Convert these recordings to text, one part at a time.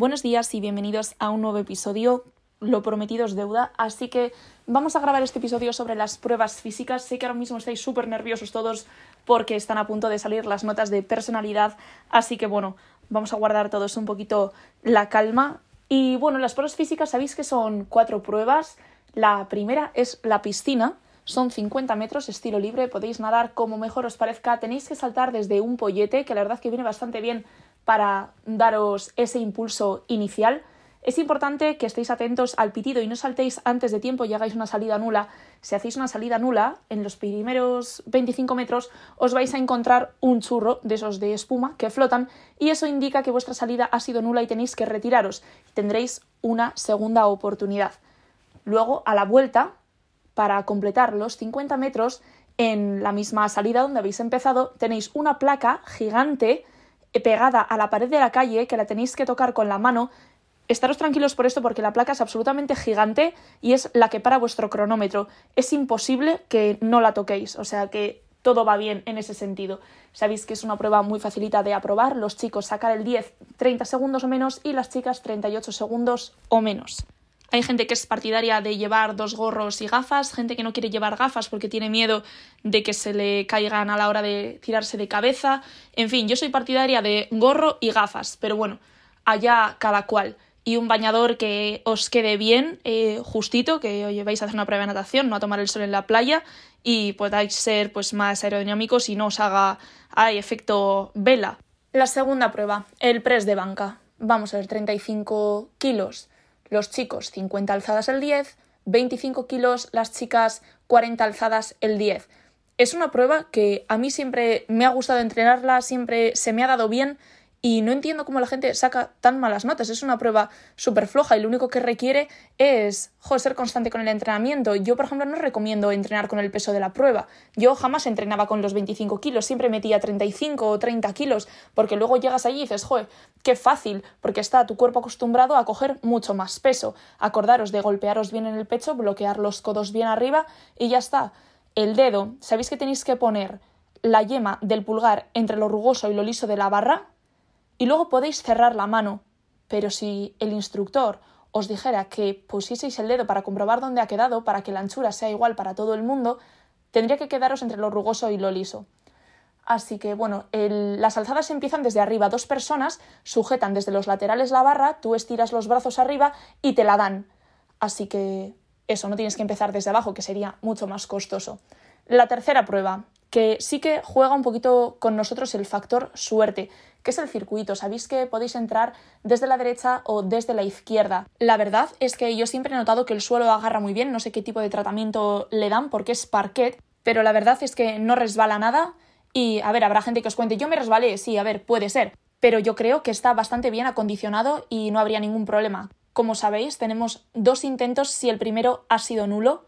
Buenos días y bienvenidos a un nuevo episodio. Lo prometido es deuda, así que vamos a grabar este episodio sobre las pruebas físicas. Sé que ahora mismo estáis súper nerviosos todos porque están a punto de salir las notas de personalidad, así que bueno, vamos a guardar todos un poquito la calma. Y bueno, las pruebas físicas sabéis que son cuatro pruebas. La primera es la piscina, son 50 metros, estilo libre, podéis nadar como mejor os parezca. Tenéis que saltar desde un pollete, que la verdad que viene bastante bien para daros ese impulso inicial. Es importante que estéis atentos al pitido y no saltéis antes de tiempo y hagáis una salida nula. Si hacéis una salida nula, en los primeros 25 metros os vais a encontrar un churro de esos de espuma que flotan y eso indica que vuestra salida ha sido nula y tenéis que retiraros. Tendréis una segunda oportunidad. Luego, a la vuelta, para completar los 50 metros, en la misma salida donde habéis empezado, tenéis una placa gigante pegada a la pared de la calle que la tenéis que tocar con la mano. Estaros tranquilos por esto porque la placa es absolutamente gigante y es la que para vuestro cronómetro. Es imposible que no la toquéis, o sea que todo va bien en ese sentido. Sabéis que es una prueba muy facilita de aprobar. Los chicos sacar el 10 30 segundos o menos y las chicas 38 segundos o menos. Hay gente que es partidaria de llevar dos gorros y gafas, gente que no quiere llevar gafas porque tiene miedo de que se le caigan a la hora de tirarse de cabeza. En fin, yo soy partidaria de gorro y gafas, pero bueno, allá cada cual. Y un bañador que os quede bien, eh, justito, que os vais a hacer una prueba de natación, no a tomar el sol en la playa y podáis ser pues más aerodinámicos y no os haga ay, efecto vela. La segunda prueba, el press de banca. Vamos a ver, 35 kilos los chicos 50 alzadas el 10, 25 kilos las chicas 40 alzadas el 10. Es una prueba que a mí siempre me ha gustado entrenarla, siempre se me ha dado bien y no entiendo cómo la gente saca tan malas notas. Es una prueba súper floja y lo único que requiere es ser constante con el entrenamiento. Yo, por ejemplo, no recomiendo entrenar con el peso de la prueba. Yo jamás entrenaba con los 25 kilos, siempre metía 35 o 30 kilos, porque luego llegas allí y dices, joder, qué fácil, porque está tu cuerpo acostumbrado a coger mucho más peso. Acordaros de golpearos bien en el pecho, bloquear los codos bien arriba y ya está. El dedo, ¿sabéis que tenéis que poner la yema del pulgar entre lo rugoso y lo liso de la barra? Y luego podéis cerrar la mano. Pero si el instructor os dijera que pusieseis el dedo para comprobar dónde ha quedado, para que la anchura sea igual para todo el mundo, tendría que quedaros entre lo rugoso y lo liso. Así que bueno, las alzadas empiezan desde arriba. Dos personas sujetan desde los laterales la barra, tú estiras los brazos arriba y te la dan. Así que eso, no tienes que empezar desde abajo, que sería mucho más costoso. La tercera prueba, que sí que juega un poquito con nosotros el factor suerte, que es el circuito. Sabéis que podéis entrar desde la derecha o desde la izquierda. La verdad es que yo siempre he notado que el suelo agarra muy bien, no sé qué tipo de tratamiento le dan porque es parquet, pero la verdad es que no resbala nada y, a ver, habrá gente que os cuente, yo me resbalé, sí, a ver, puede ser, pero yo creo que está bastante bien acondicionado y no habría ningún problema. Como sabéis, tenemos dos intentos si el primero ha sido nulo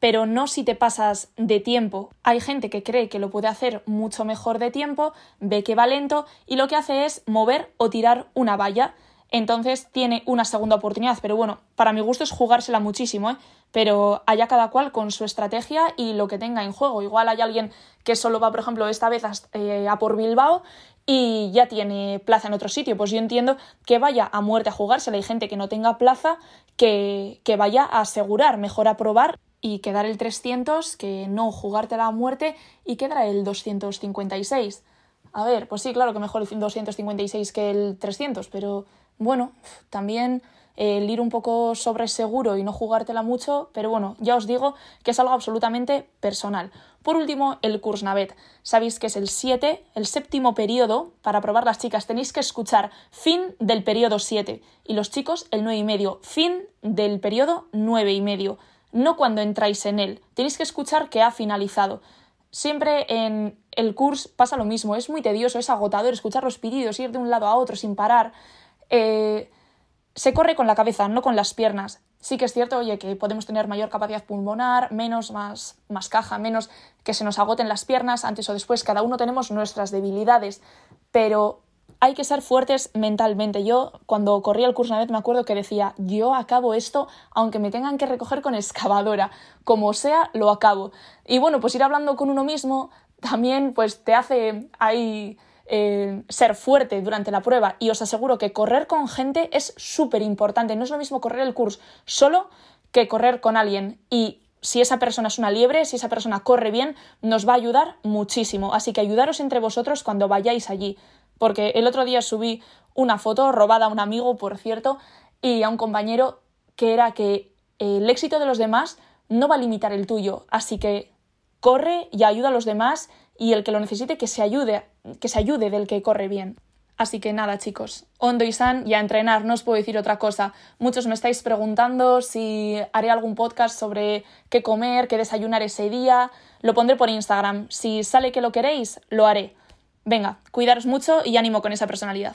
pero no si te pasas de tiempo. Hay gente que cree que lo puede hacer mucho mejor de tiempo, ve que va lento y lo que hace es mover o tirar una valla. Entonces tiene una segunda oportunidad, pero bueno, para mi gusto es jugársela muchísimo, ¿eh? pero haya cada cual con su estrategia y lo que tenga en juego. Igual hay alguien que solo va, por ejemplo, esta vez a, eh, a por Bilbao y ya tiene plaza en otro sitio. Pues yo entiendo que vaya a muerte a jugársela. Hay gente que no tenga plaza, que, que vaya a asegurar, mejor a probar y quedar el 300 que no jugarte la muerte y quedar el 256. A ver, pues sí, claro que mejor el 256 que el 300, pero bueno, también el ir un poco sobre seguro y no jugártela mucho, pero bueno, ya os digo que es algo absolutamente personal. Por último, el Kursnavet. Sabéis que es el 7, el séptimo periodo. Para probar las chicas tenéis que escuchar fin del periodo 7 y los chicos el 9 y medio, fin del periodo 9 y medio no cuando entráis en él. Tenéis que escuchar que ha finalizado. Siempre en el curso pasa lo mismo, es muy tedioso, es agotador escuchar los pedidos, ir de un lado a otro sin parar. Eh, se corre con la cabeza, no con las piernas. Sí que es cierto, oye, que podemos tener mayor capacidad pulmonar, menos, más, más caja, menos que se nos agoten las piernas, antes o después, cada uno tenemos nuestras debilidades, pero hay que ser fuertes mentalmente. Yo, cuando corría el curso una vez, me acuerdo que decía, yo acabo esto aunque me tengan que recoger con excavadora, como sea, lo acabo. Y bueno, pues ir hablando con uno mismo también pues te hace ahí eh, ser fuerte durante la prueba y os aseguro que correr con gente es súper importante. No es lo mismo correr el curso solo que correr con alguien y si esa persona es una liebre, si esa persona corre bien, nos va a ayudar muchísimo. Así que ayudaros entre vosotros cuando vayáis allí. Porque el otro día subí una foto robada a un amigo, por cierto, y a un compañero que era que el éxito de los demás no va a limitar el tuyo. Así que corre y ayuda a los demás y el que lo necesite que se ayude, que se ayude del que corre bien. Así que nada, chicos, Hondo y San y a entrenar, no os puedo decir otra cosa. Muchos me estáis preguntando si haré algún podcast sobre qué comer, qué desayunar ese día. Lo pondré por Instagram. Si sale que lo queréis, lo haré. Venga, cuidaros mucho y ánimo con esa personalidad.